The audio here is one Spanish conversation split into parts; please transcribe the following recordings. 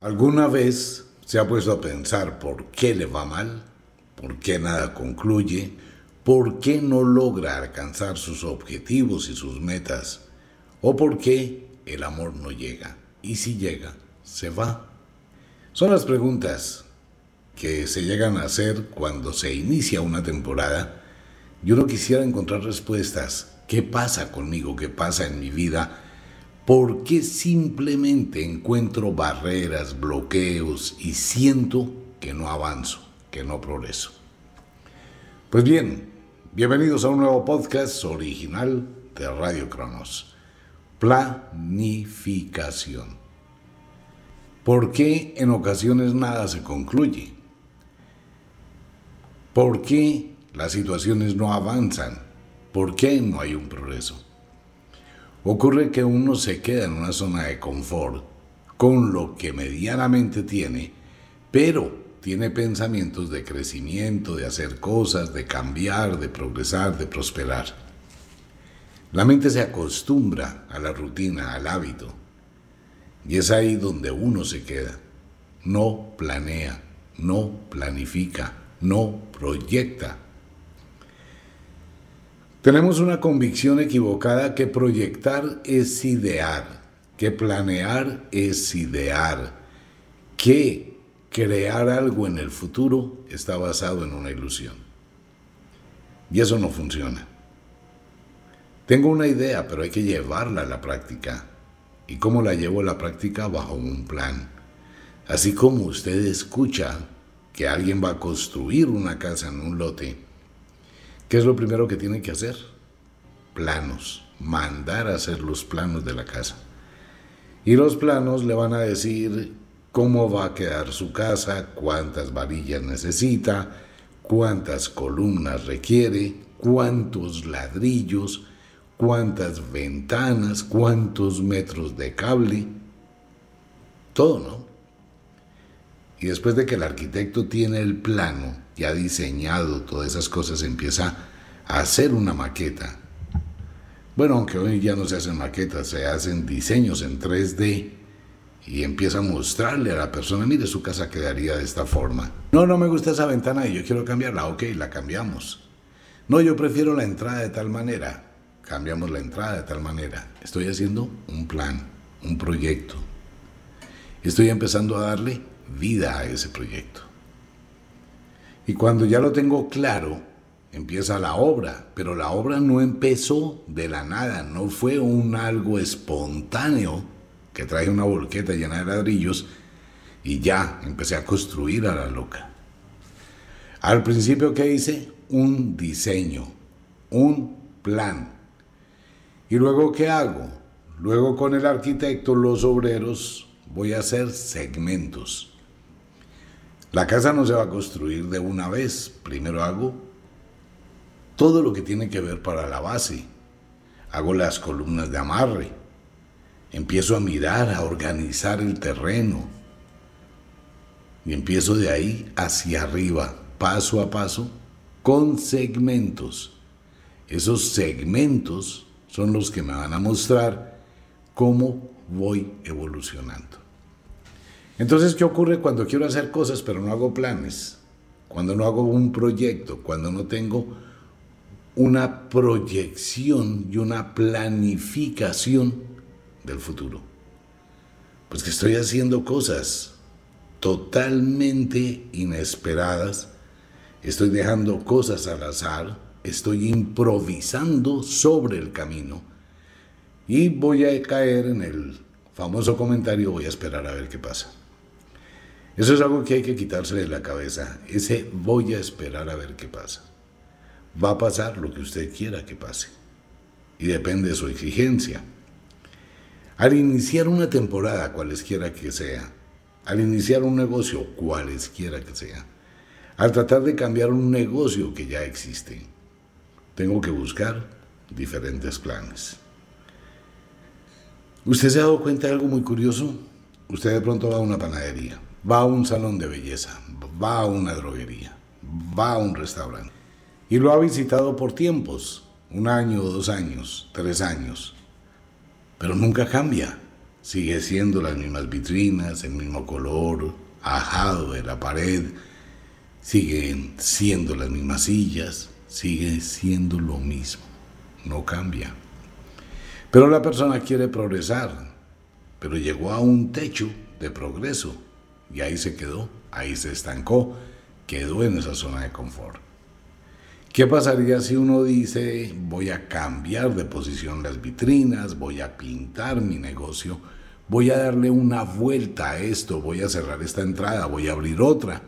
¿Alguna vez se ha puesto a pensar por qué le va mal? ¿Por qué nada concluye? ¿Por qué no logra alcanzar sus objetivos y sus metas? ¿O por qué el amor no llega? Y si llega, se va. Son las preguntas que se llegan a hacer cuando se inicia una temporada y uno quisiera encontrar respuestas. ¿Qué pasa conmigo? ¿Qué pasa en mi vida? ¿Por qué simplemente encuentro barreras, bloqueos y siento que no avanzo, que no progreso? Pues bien, bienvenidos a un nuevo podcast original de Radio Cronos. Planificación. ¿Por qué en ocasiones nada se concluye? ¿Por qué las situaciones no avanzan? ¿Por qué no hay un progreso? Ocurre que uno se queda en una zona de confort con lo que medianamente tiene, pero tiene pensamientos de crecimiento, de hacer cosas, de cambiar, de progresar, de prosperar. La mente se acostumbra a la rutina, al hábito, y es ahí donde uno se queda. No planea, no planifica, no proyecta, tenemos una convicción equivocada que proyectar es idear, que planear es idear, que crear algo en el futuro está basado en una ilusión. Y eso no funciona. Tengo una idea, pero hay que llevarla a la práctica. ¿Y cómo la llevo a la práctica? Bajo un plan. Así como usted escucha que alguien va a construir una casa en un lote, ¿Qué es lo primero que tiene que hacer? Planos, mandar a hacer los planos de la casa. Y los planos le van a decir cómo va a quedar su casa, cuántas varillas necesita, cuántas columnas requiere, cuántos ladrillos, cuántas ventanas, cuántos metros de cable, todo, ¿no? Y después de que el arquitecto tiene el plano, ya diseñado, todas esas cosas, empieza a hacer una maqueta. Bueno, aunque hoy ya no se hacen maquetas, se hacen diseños en 3D y empieza a mostrarle a la persona, mire, su casa quedaría de esta forma. No, no me gusta esa ventana y yo quiero cambiarla, ok, la cambiamos. No, yo prefiero la entrada de tal manera, cambiamos la entrada de tal manera. Estoy haciendo un plan, un proyecto. Estoy empezando a darle vida a ese proyecto. Y cuando ya lo tengo claro, empieza la obra, pero la obra no empezó de la nada, no fue un algo espontáneo que trae una volqueta llena de ladrillos y ya empecé a construir a la loca. Al principio, ¿qué hice? Un diseño, un plan. ¿Y luego qué hago? Luego con el arquitecto, los obreros, voy a hacer segmentos. La casa no se va a construir de una vez. Primero hago todo lo que tiene que ver para la base. Hago las columnas de amarre. Empiezo a mirar, a organizar el terreno. Y empiezo de ahí hacia arriba, paso a paso, con segmentos. Esos segmentos son los que me van a mostrar cómo voy evolucionando. Entonces, ¿qué ocurre cuando quiero hacer cosas pero no hago planes? Cuando no hago un proyecto, cuando no tengo una proyección y una planificación del futuro. Pues que estoy haciendo cosas totalmente inesperadas, estoy dejando cosas al azar, estoy improvisando sobre el camino y voy a caer en el famoso comentario, voy a esperar a ver qué pasa. Eso es algo que hay que quitarse de la cabeza. Ese voy a esperar a ver qué pasa. Va a pasar lo que usted quiera que pase. Y depende de su exigencia. Al iniciar una temporada, cualesquiera que sea, al iniciar un negocio, cualesquiera que sea, al tratar de cambiar un negocio que ya existe, tengo que buscar diferentes planes. ¿Usted se ha dado cuenta de algo muy curioso? Usted de pronto va a una panadería va a un salón de belleza, va a una droguería, va a un restaurante. Y lo ha visitado por tiempos, un año, dos años, tres años. Pero nunca cambia. Sigue siendo las mismas vitrinas, el mismo color, ajado de la pared, siguen siendo las mismas sillas, sigue siendo lo mismo, no cambia. Pero la persona quiere progresar, pero llegó a un techo de progreso y ahí se quedó, ahí se estancó, quedó en esa zona de confort. ¿Qué pasaría si uno dice voy a cambiar de posición las vitrinas, voy a pintar mi negocio, voy a darle una vuelta a esto, voy a cerrar esta entrada, voy a abrir otra,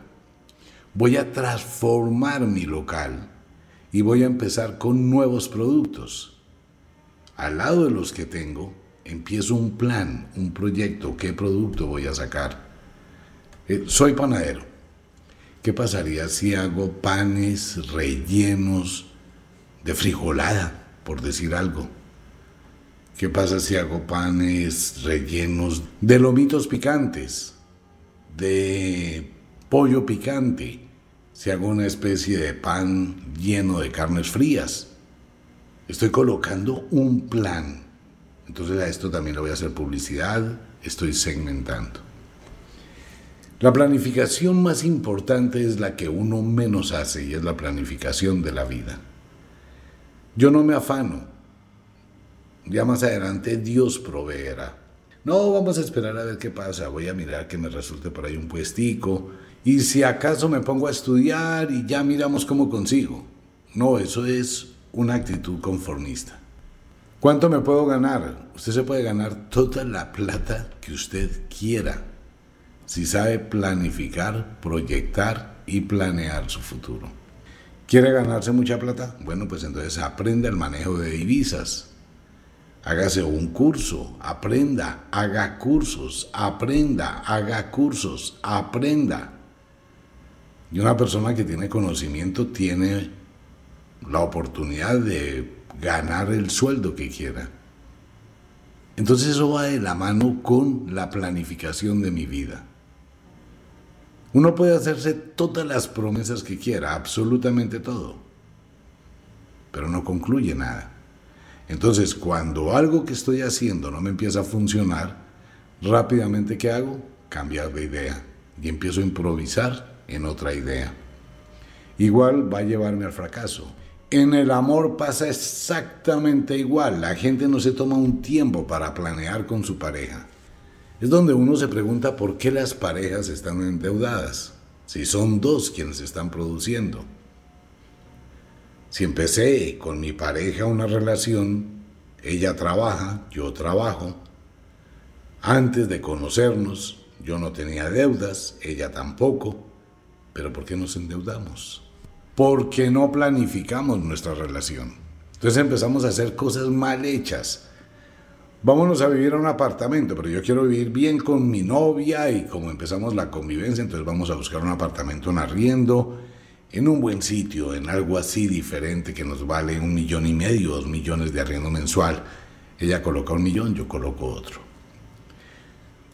voy a transformar mi local y voy a empezar con nuevos productos? Al lado de los que tengo, empiezo un plan, un proyecto, qué producto voy a sacar. Eh, soy panadero. ¿Qué pasaría si hago panes rellenos de frijolada, por decir algo? ¿Qué pasa si hago panes rellenos de lomitos picantes, de pollo picante? Si hago una especie de pan lleno de carnes frías. Estoy colocando un plan. Entonces a esto también le voy a hacer publicidad, estoy segmentando. La planificación más importante es la que uno menos hace y es la planificación de la vida. Yo no me afano. Ya más adelante Dios proveerá. No, vamos a esperar a ver qué pasa. Voy a mirar que me resulte por ahí un puestico. Y si acaso me pongo a estudiar y ya miramos cómo consigo. No, eso es una actitud conformista. ¿Cuánto me puedo ganar? Usted se puede ganar toda la plata que usted quiera si sabe planificar, proyectar y planear su futuro. ¿Quiere ganarse mucha plata? Bueno, pues entonces aprenda el manejo de divisas. Hágase un curso, aprenda, haga cursos, aprenda, haga cursos, aprenda. Y una persona que tiene conocimiento tiene la oportunidad de ganar el sueldo que quiera. Entonces eso va de la mano con la planificación de mi vida. Uno puede hacerse todas las promesas que quiera, absolutamente todo, pero no concluye nada. Entonces, cuando algo que estoy haciendo no me empieza a funcionar, rápidamente ¿qué hago? Cambiar de idea y empiezo a improvisar en otra idea. Igual va a llevarme al fracaso. En el amor pasa exactamente igual. La gente no se toma un tiempo para planear con su pareja es donde uno se pregunta por qué las parejas están endeudadas, si son dos quienes están produciendo. Si empecé con mi pareja una relación, ella trabaja, yo trabajo, antes de conocernos yo no tenía deudas, ella tampoco, pero ¿por qué nos endeudamos? Porque no planificamos nuestra relación. Entonces empezamos a hacer cosas mal hechas vámonos a vivir a un apartamento, pero yo quiero vivir bien con mi novia y como empezamos la convivencia, entonces vamos a buscar un apartamento en arriendo, en un buen sitio, en algo así diferente que nos vale un millón y medio, dos millones de arriendo mensual. Ella coloca un millón, yo coloco otro.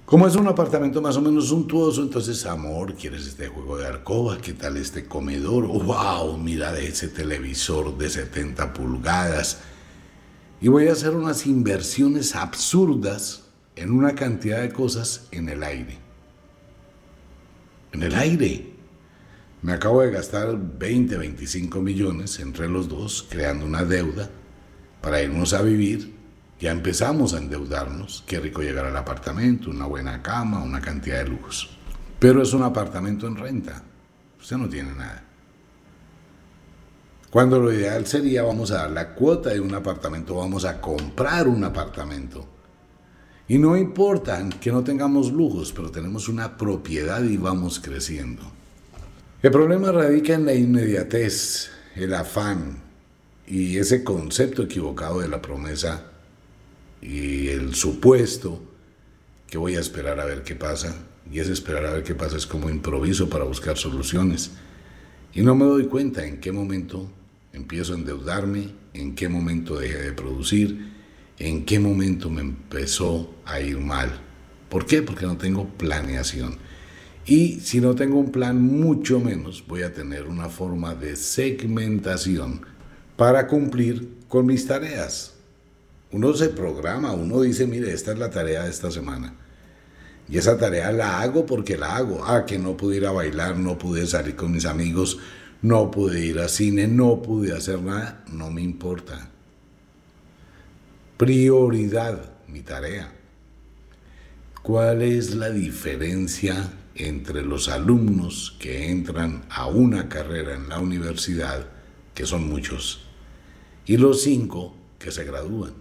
Como es un apartamento más o menos suntuoso, entonces, amor, ¿quieres este juego de alcoba? ¿Qué tal este comedor? ¡Wow! Mira ese televisor de 70 pulgadas y voy a hacer unas inversiones absurdas en una cantidad de cosas en el aire. En el aire. Me acabo de gastar 20, 25 millones entre los dos creando una deuda para irnos a vivir. Ya empezamos a endeudarnos. Qué rico llegar al apartamento, una buena cama, una cantidad de lujos. Pero es un apartamento en renta. Usted no tiene nada. Cuando lo ideal sería vamos a dar la cuota de un apartamento, vamos a comprar un apartamento. Y no importa que no tengamos lujos, pero tenemos una propiedad y vamos creciendo. El problema radica en la inmediatez, el afán y ese concepto equivocado de la promesa y el supuesto que voy a esperar a ver qué pasa. Y ese esperar a ver qué pasa es como improviso para buscar soluciones. Y no me doy cuenta en qué momento empiezo a endeudarme, en qué momento dejé de producir, en qué momento me empezó a ir mal. ¿Por qué? Porque no tengo planeación. Y si no tengo un plan, mucho menos voy a tener una forma de segmentación para cumplir con mis tareas. Uno se programa, uno dice, mire, esta es la tarea de esta semana. Y esa tarea la hago porque la hago. Ah, que no pude ir a bailar, no pude salir con mis amigos, no pude ir al cine, no pude hacer nada, no me importa. Prioridad, mi tarea. ¿Cuál es la diferencia entre los alumnos que entran a una carrera en la universidad, que son muchos, y los cinco que se gradúan?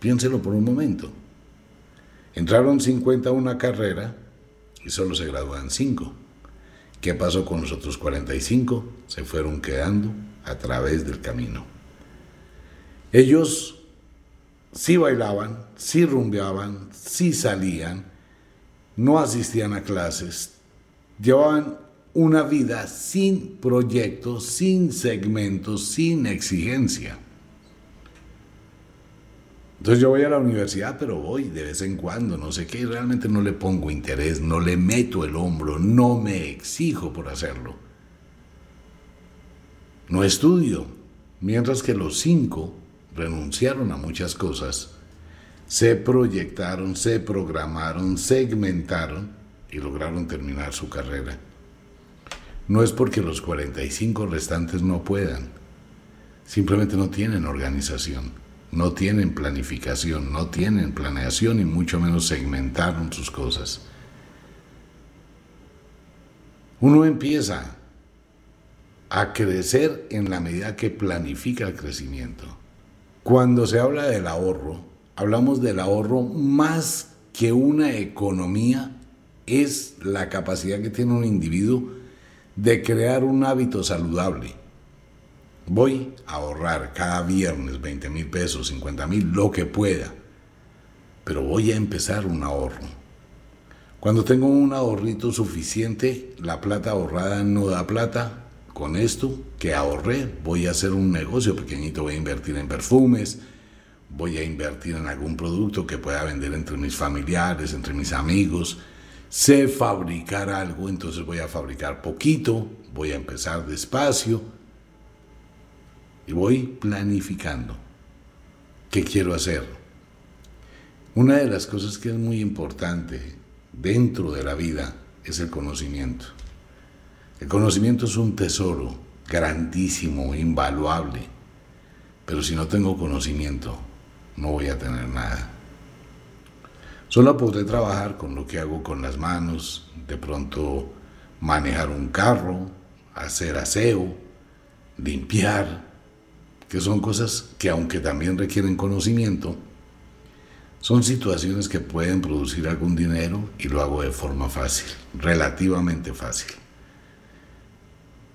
Piénselo por un momento. Entraron 50 a una carrera y solo se gradúan 5. ¿Qué pasó con los otros 45? Se fueron quedando a través del camino. Ellos sí bailaban, sí rumbeaban, sí salían, no asistían a clases, llevaban una vida sin proyectos, sin segmentos, sin exigencia. Entonces yo voy a la universidad, pero voy de vez en cuando, no sé qué, realmente no le pongo interés, no le meto el hombro, no me exijo por hacerlo. No estudio, mientras que los cinco renunciaron a muchas cosas, se proyectaron, se programaron, segmentaron y lograron terminar su carrera. No es porque los 45 restantes no puedan, simplemente no tienen organización no tienen planificación, no tienen planeación y mucho menos segmentaron sus cosas. Uno empieza a crecer en la medida que planifica el crecimiento. Cuando se habla del ahorro, hablamos del ahorro más que una economía, es la capacidad que tiene un individuo de crear un hábito saludable Voy a ahorrar cada viernes 20 mil pesos, 50 mil, lo que pueda. Pero voy a empezar un ahorro. Cuando tengo un ahorrito suficiente, la plata ahorrada no da plata. Con esto que ahorré, voy a hacer un negocio pequeñito, voy a invertir en perfumes, voy a invertir en algún producto que pueda vender entre mis familiares, entre mis amigos. Sé fabricar algo, entonces voy a fabricar poquito, voy a empezar despacio y voy planificando qué quiero hacer. Una de las cosas que es muy importante dentro de la vida es el conocimiento. El conocimiento es un tesoro grandísimo, invaluable, pero si no tengo conocimiento, no voy a tener nada. Solo podré trabajar con lo que hago con las manos, de pronto manejar un carro, hacer aseo, limpiar, que son cosas que aunque también requieren conocimiento, son situaciones que pueden producir algún dinero y lo hago de forma fácil, relativamente fácil.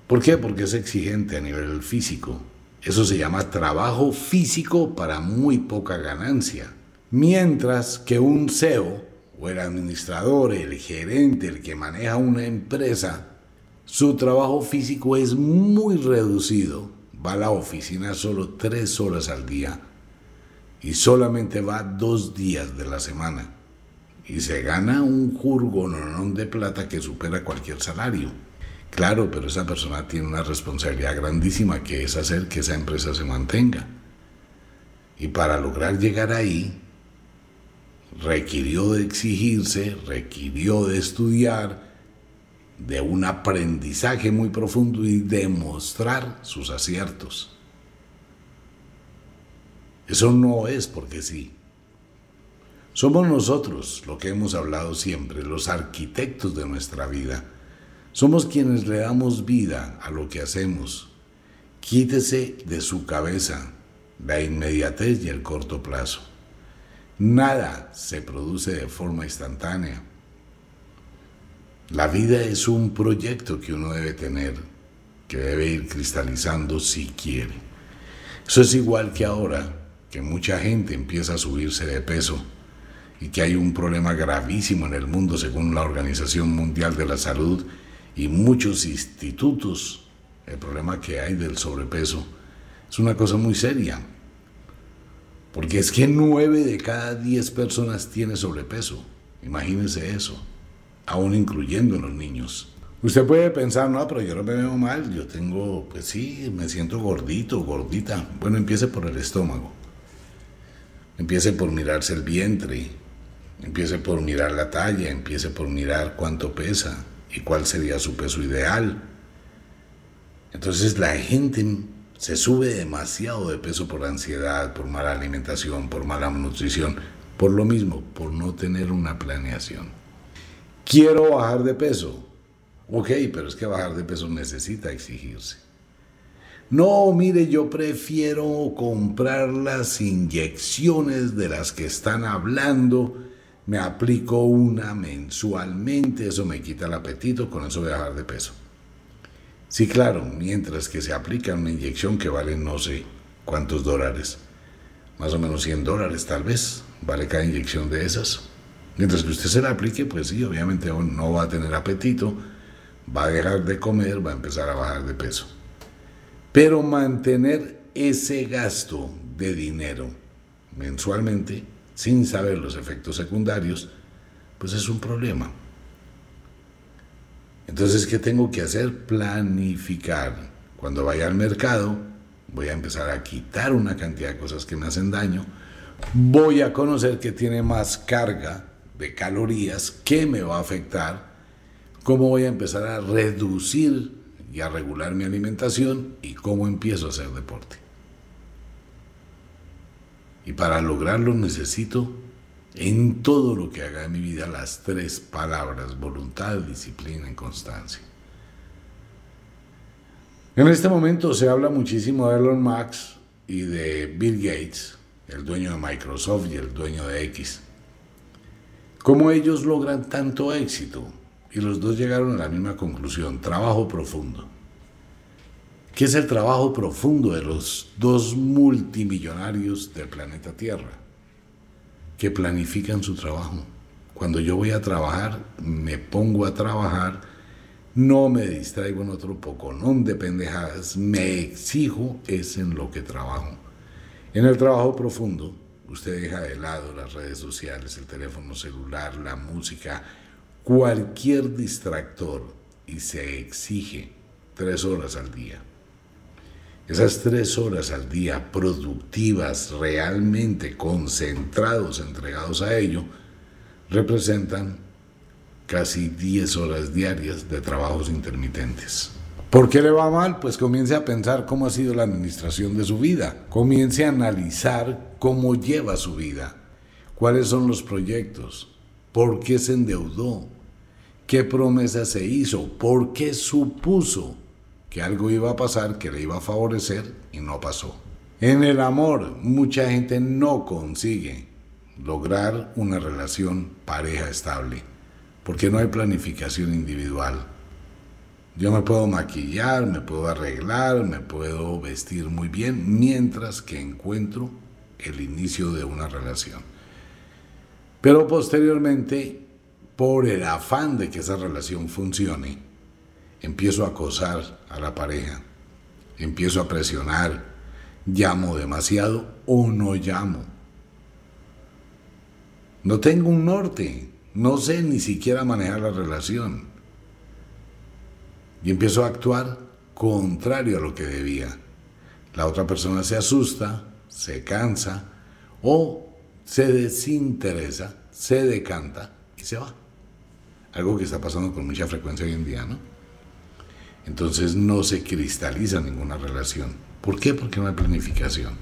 ¿Por qué? Porque es exigente a nivel físico. Eso se llama trabajo físico para muy poca ganancia. Mientras que un CEO o el administrador, el gerente, el que maneja una empresa, su trabajo físico es muy reducido va a la oficina solo tres horas al día y solamente va dos días de la semana y se gana un jurgononón de plata que supera cualquier salario. Claro, pero esa persona tiene una responsabilidad grandísima que es hacer que esa empresa se mantenga. Y para lograr llegar ahí, requirió de exigirse, requirió de estudiar, de un aprendizaje muy profundo y demostrar sus aciertos. Eso no es porque sí. Somos nosotros, lo que hemos hablado siempre, los arquitectos de nuestra vida. Somos quienes le damos vida a lo que hacemos. Quítese de su cabeza la inmediatez y el corto plazo. Nada se produce de forma instantánea. La vida es un proyecto que uno debe tener, que debe ir cristalizando si quiere. Eso es igual que ahora, que mucha gente empieza a subirse de peso y que hay un problema gravísimo en el mundo según la Organización Mundial de la Salud y muchos institutos. El problema que hay del sobrepeso es una cosa muy seria. Porque es que nueve de cada diez personas tiene sobrepeso. Imagínense eso aún incluyendo los niños. Usted puede pensar, no, pero yo no me veo mal, yo tengo, pues sí, me siento gordito, gordita. Bueno, empiece por el estómago. Empiece por mirarse el vientre, empiece por mirar la talla, empiece por mirar cuánto pesa y cuál sería su peso ideal. Entonces la gente se sube demasiado de peso por ansiedad, por mala alimentación, por mala nutrición, por lo mismo, por no tener una planeación. Quiero bajar de peso. Ok, pero es que bajar de peso necesita exigirse. No, mire, yo prefiero comprar las inyecciones de las que están hablando. Me aplico una mensualmente, eso me quita el apetito, con eso voy a bajar de peso. Sí, claro, mientras que se aplica una inyección que vale no sé cuántos dólares, más o menos 100 dólares tal vez, vale cada inyección de esas. Mientras que usted se la aplique, pues sí, obviamente no va a tener apetito, va a dejar de comer, va a empezar a bajar de peso. Pero mantener ese gasto de dinero mensualmente, sin saber los efectos secundarios, pues es un problema. Entonces, ¿qué tengo que hacer? Planificar. Cuando vaya al mercado, voy a empezar a quitar una cantidad de cosas que me hacen daño. Voy a conocer que tiene más carga de calorías, que me va a afectar, cómo voy a empezar a reducir y a regular mi alimentación y cómo empiezo a hacer deporte. Y para lograrlo necesito en todo lo que haga en mi vida las tres palabras, voluntad, disciplina y constancia. En este momento se habla muchísimo de Elon Musk y de Bill Gates, el dueño de Microsoft y el dueño de X. ¿Cómo ellos logran tanto éxito? Y los dos llegaron a la misma conclusión, trabajo profundo. ¿Qué es el trabajo profundo de los dos multimillonarios del planeta Tierra? que planifican su trabajo. Cuando yo voy a trabajar, me pongo a trabajar, no me distraigo en otro poco, no de pendejadas, me exijo es en lo que trabajo. En el trabajo profundo, usted deja de lado las redes sociales, el teléfono celular, la música, cualquier distractor y se exige tres horas al día. Esas tres horas al día productivas, realmente concentrados, entregados a ello, representan casi 10 horas diarias de trabajos intermitentes. ¿Por qué le va mal? Pues comience a pensar cómo ha sido la administración de su vida. Comience a analizar cómo lleva su vida. ¿Cuáles son los proyectos? ¿Por qué se endeudó? ¿Qué promesa se hizo? ¿Por qué supuso que algo iba a pasar que le iba a favorecer y no pasó. En el amor, mucha gente no consigue lograr una relación pareja estable porque no hay planificación individual. Yo me puedo maquillar, me puedo arreglar, me puedo vestir muy bien mientras que encuentro el inicio de una relación. Pero posteriormente, por el afán de que esa relación funcione, empiezo a acosar a la pareja, empiezo a presionar, llamo demasiado o no llamo. No tengo un norte, no sé ni siquiera manejar la relación. Y empiezo a actuar contrario a lo que debía. La otra persona se asusta, se cansa o se desinteresa, se decanta y se va. Algo que está pasando con mucha frecuencia hoy en día, ¿no? Entonces no se cristaliza ninguna relación. ¿Por qué? Porque no hay planificación.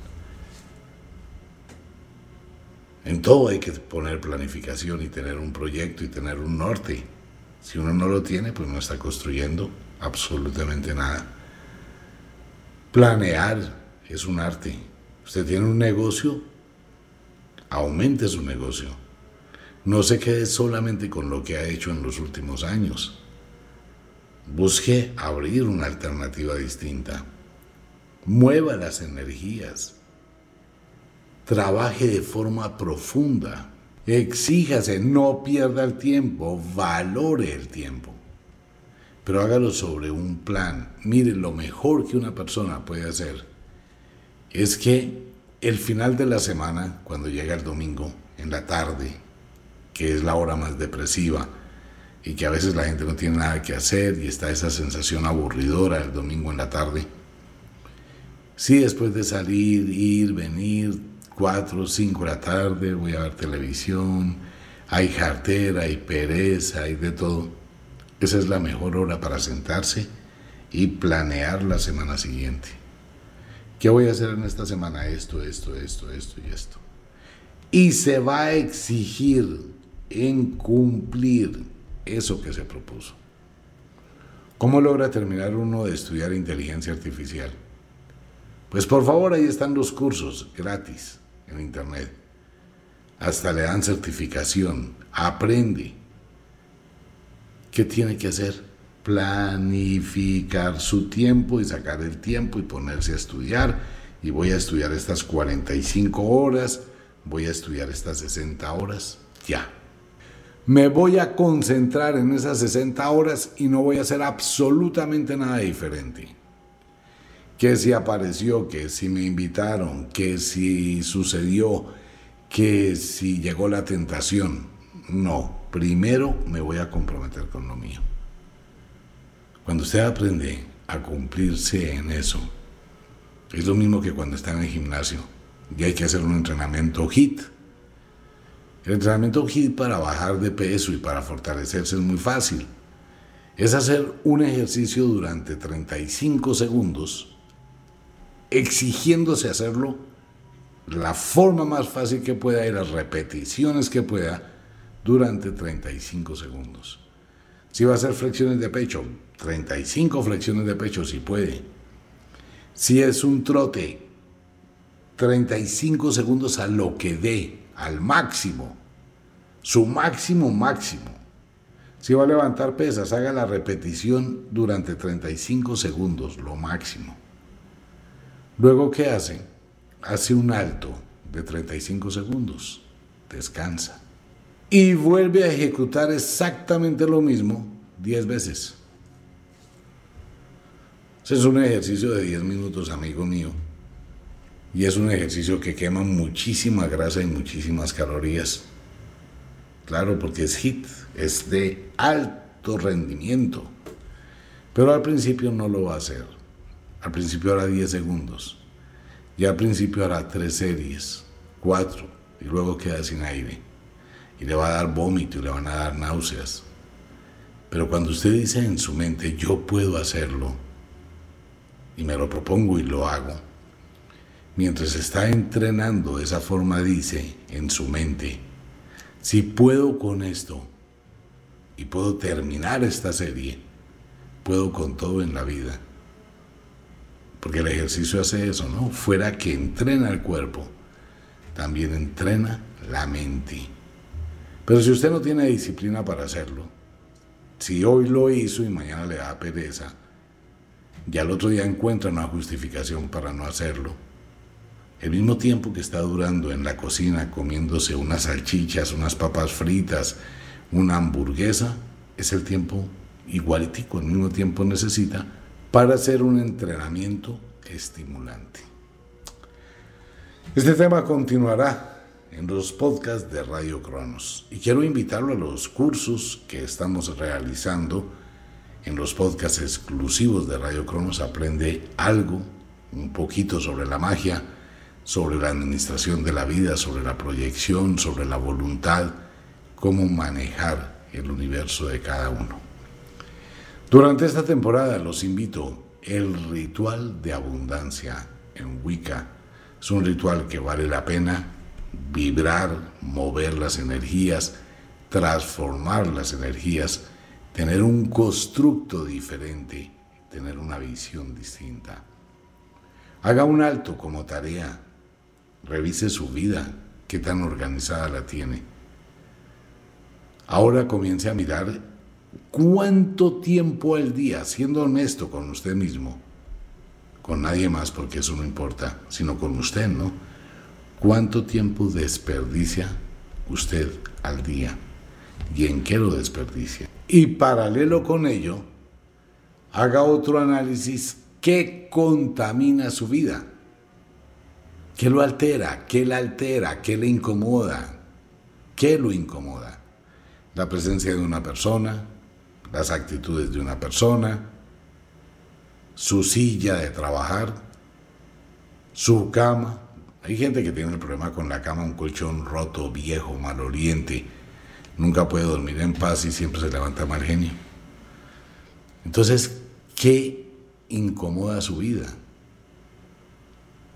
En todo hay que poner planificación y tener un proyecto y tener un norte. Si uno no lo tiene, pues no está construyendo absolutamente nada. Planear es un arte. Usted tiene un negocio, aumente su negocio. No se quede solamente con lo que ha hecho en los últimos años. Busque abrir una alternativa distinta. Mueva las energías. Trabaje de forma profunda. Exíjase, no pierda el tiempo, valore el tiempo. Pero hágalo sobre un plan. Mire, lo mejor que una persona puede hacer es que el final de la semana, cuando llega el domingo, en la tarde, que es la hora más depresiva, y que a veces la gente no tiene nada que hacer y está esa sensación aburridora el domingo en la tarde. Sí, después de salir, ir, venir, 4, 5 de la tarde, voy a ver televisión, hay jartera, hay pereza, hay de todo. Esa es la mejor hora para sentarse y planear la semana siguiente. ¿Qué voy a hacer en esta semana? Esto, esto, esto, esto y esto. Y se va a exigir en cumplir eso que se propuso. ¿Cómo logra terminar uno de estudiar inteligencia artificial? Pues por favor, ahí están los cursos gratis en Internet. Hasta le dan certificación. Aprende. ¿Qué tiene que hacer? Planificar su tiempo y sacar el tiempo y ponerse a estudiar. Y voy a estudiar estas 45 horas, voy a estudiar estas 60 horas. Ya. Me voy a concentrar en esas 60 horas y no voy a hacer absolutamente nada diferente que si apareció, que si me invitaron, que si sucedió, que si llegó la tentación. No, primero me voy a comprometer con lo mío. Cuando usted aprende a cumplirse en eso, es lo mismo que cuando está en el gimnasio y hay que hacer un entrenamiento HIT. El entrenamiento HIT para bajar de peso y para fortalecerse es muy fácil. Es hacer un ejercicio durante 35 segundos exigiéndose hacerlo la forma más fácil que pueda y las repeticiones que pueda durante 35 segundos. Si va a hacer flexiones de pecho, 35 flexiones de pecho si puede. Si es un trote, 35 segundos a lo que dé, al máximo, su máximo máximo. Si va a levantar pesas, haga la repetición durante 35 segundos, lo máximo. Luego, ¿qué hace? Hace un alto de 35 segundos, descansa y vuelve a ejecutar exactamente lo mismo 10 veces. Ese es un ejercicio de 10 minutos, amigo mío. Y es un ejercicio que quema muchísima grasa y muchísimas calorías. Claro, porque es HIT, es de alto rendimiento. Pero al principio no lo va a hacer. Al principio hará 10 segundos. Y al principio hará 3 series, 4, y luego queda sin aire. Y le va a dar vómito y le van a dar náuseas. Pero cuando usted dice en su mente, yo puedo hacerlo, y me lo propongo y lo hago, mientras está entrenando esa forma, dice en su mente, si puedo con esto y puedo terminar esta serie, puedo con todo en la vida. Porque el ejercicio hace eso, ¿no? Fuera que entrena el cuerpo, también entrena la mente. Pero si usted no tiene disciplina para hacerlo, si hoy lo hizo y mañana le da pereza, y al otro día encuentra una justificación para no hacerlo, el mismo tiempo que está durando en la cocina comiéndose unas salchichas, unas papas fritas, una hamburguesa, es el tiempo igualitico, el mismo tiempo necesita para hacer un entrenamiento estimulante. Este tema continuará en los podcasts de Radio Cronos y quiero invitarlo a los cursos que estamos realizando en los podcasts exclusivos de Radio Cronos. Aprende algo, un poquito sobre la magia, sobre la administración de la vida, sobre la proyección, sobre la voluntad, cómo manejar el universo de cada uno. Durante esta temporada los invito el ritual de abundancia en Wicca. Es un ritual que vale la pena vibrar, mover las energías, transformar las energías, tener un constructo diferente, tener una visión distinta. Haga un alto como tarea, revise su vida, qué tan organizada la tiene. Ahora comience a mirar ¿Cuánto tiempo al día, siendo honesto con usted mismo, con nadie más porque eso no importa, sino con usted, ¿no? ¿Cuánto tiempo desperdicia usted al día? ¿Y en qué lo desperdicia? Y paralelo con ello, haga otro análisis. ¿Qué contamina su vida? ¿Qué lo altera? ¿Qué la altera? ¿Qué le incomoda? ¿Qué lo incomoda? La presencia de una persona, las actitudes de una persona, su silla de trabajar, su cama, Hay gente que tiene el problema con la cama, un colchón roto, viejo, maloliente. Nunca puede dormir en paz y siempre se levanta mal genio. Entonces, ¿qué incomoda su vida?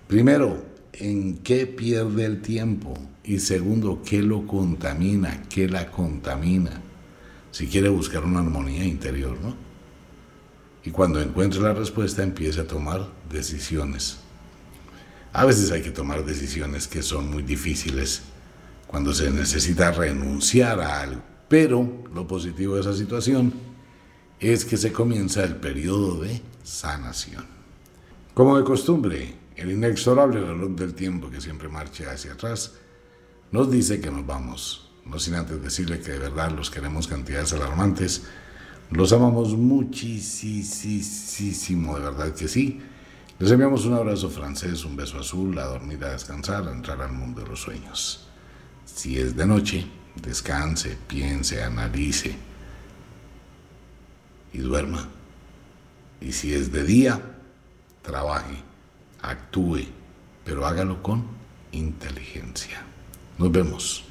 Primero, ¿en qué pierde el tiempo? Y segundo, ¿qué lo contamina? ¿Qué la contamina? Si quiere buscar una armonía interior, ¿no? Y cuando encuentre la respuesta, empiece a tomar decisiones. A veces hay que tomar decisiones que son muy difíciles cuando se necesita renunciar a algo. Pero lo positivo de esa situación es que se comienza el periodo de sanación. Como de costumbre, el inexorable reloj del tiempo que siempre marcha hacia atrás nos dice que nos vamos, no sin antes decirle que de verdad los queremos cantidades alarmantes, los amamos muchísimo, de verdad que sí. Les enviamos un abrazo francés, un beso azul, a dormir, a descansar, a entrar al mundo de los sueños. Si es de noche, descanse, piense, analice y duerma. Y si es de día, trabaje, actúe, pero hágalo con inteligencia. Nos vemos.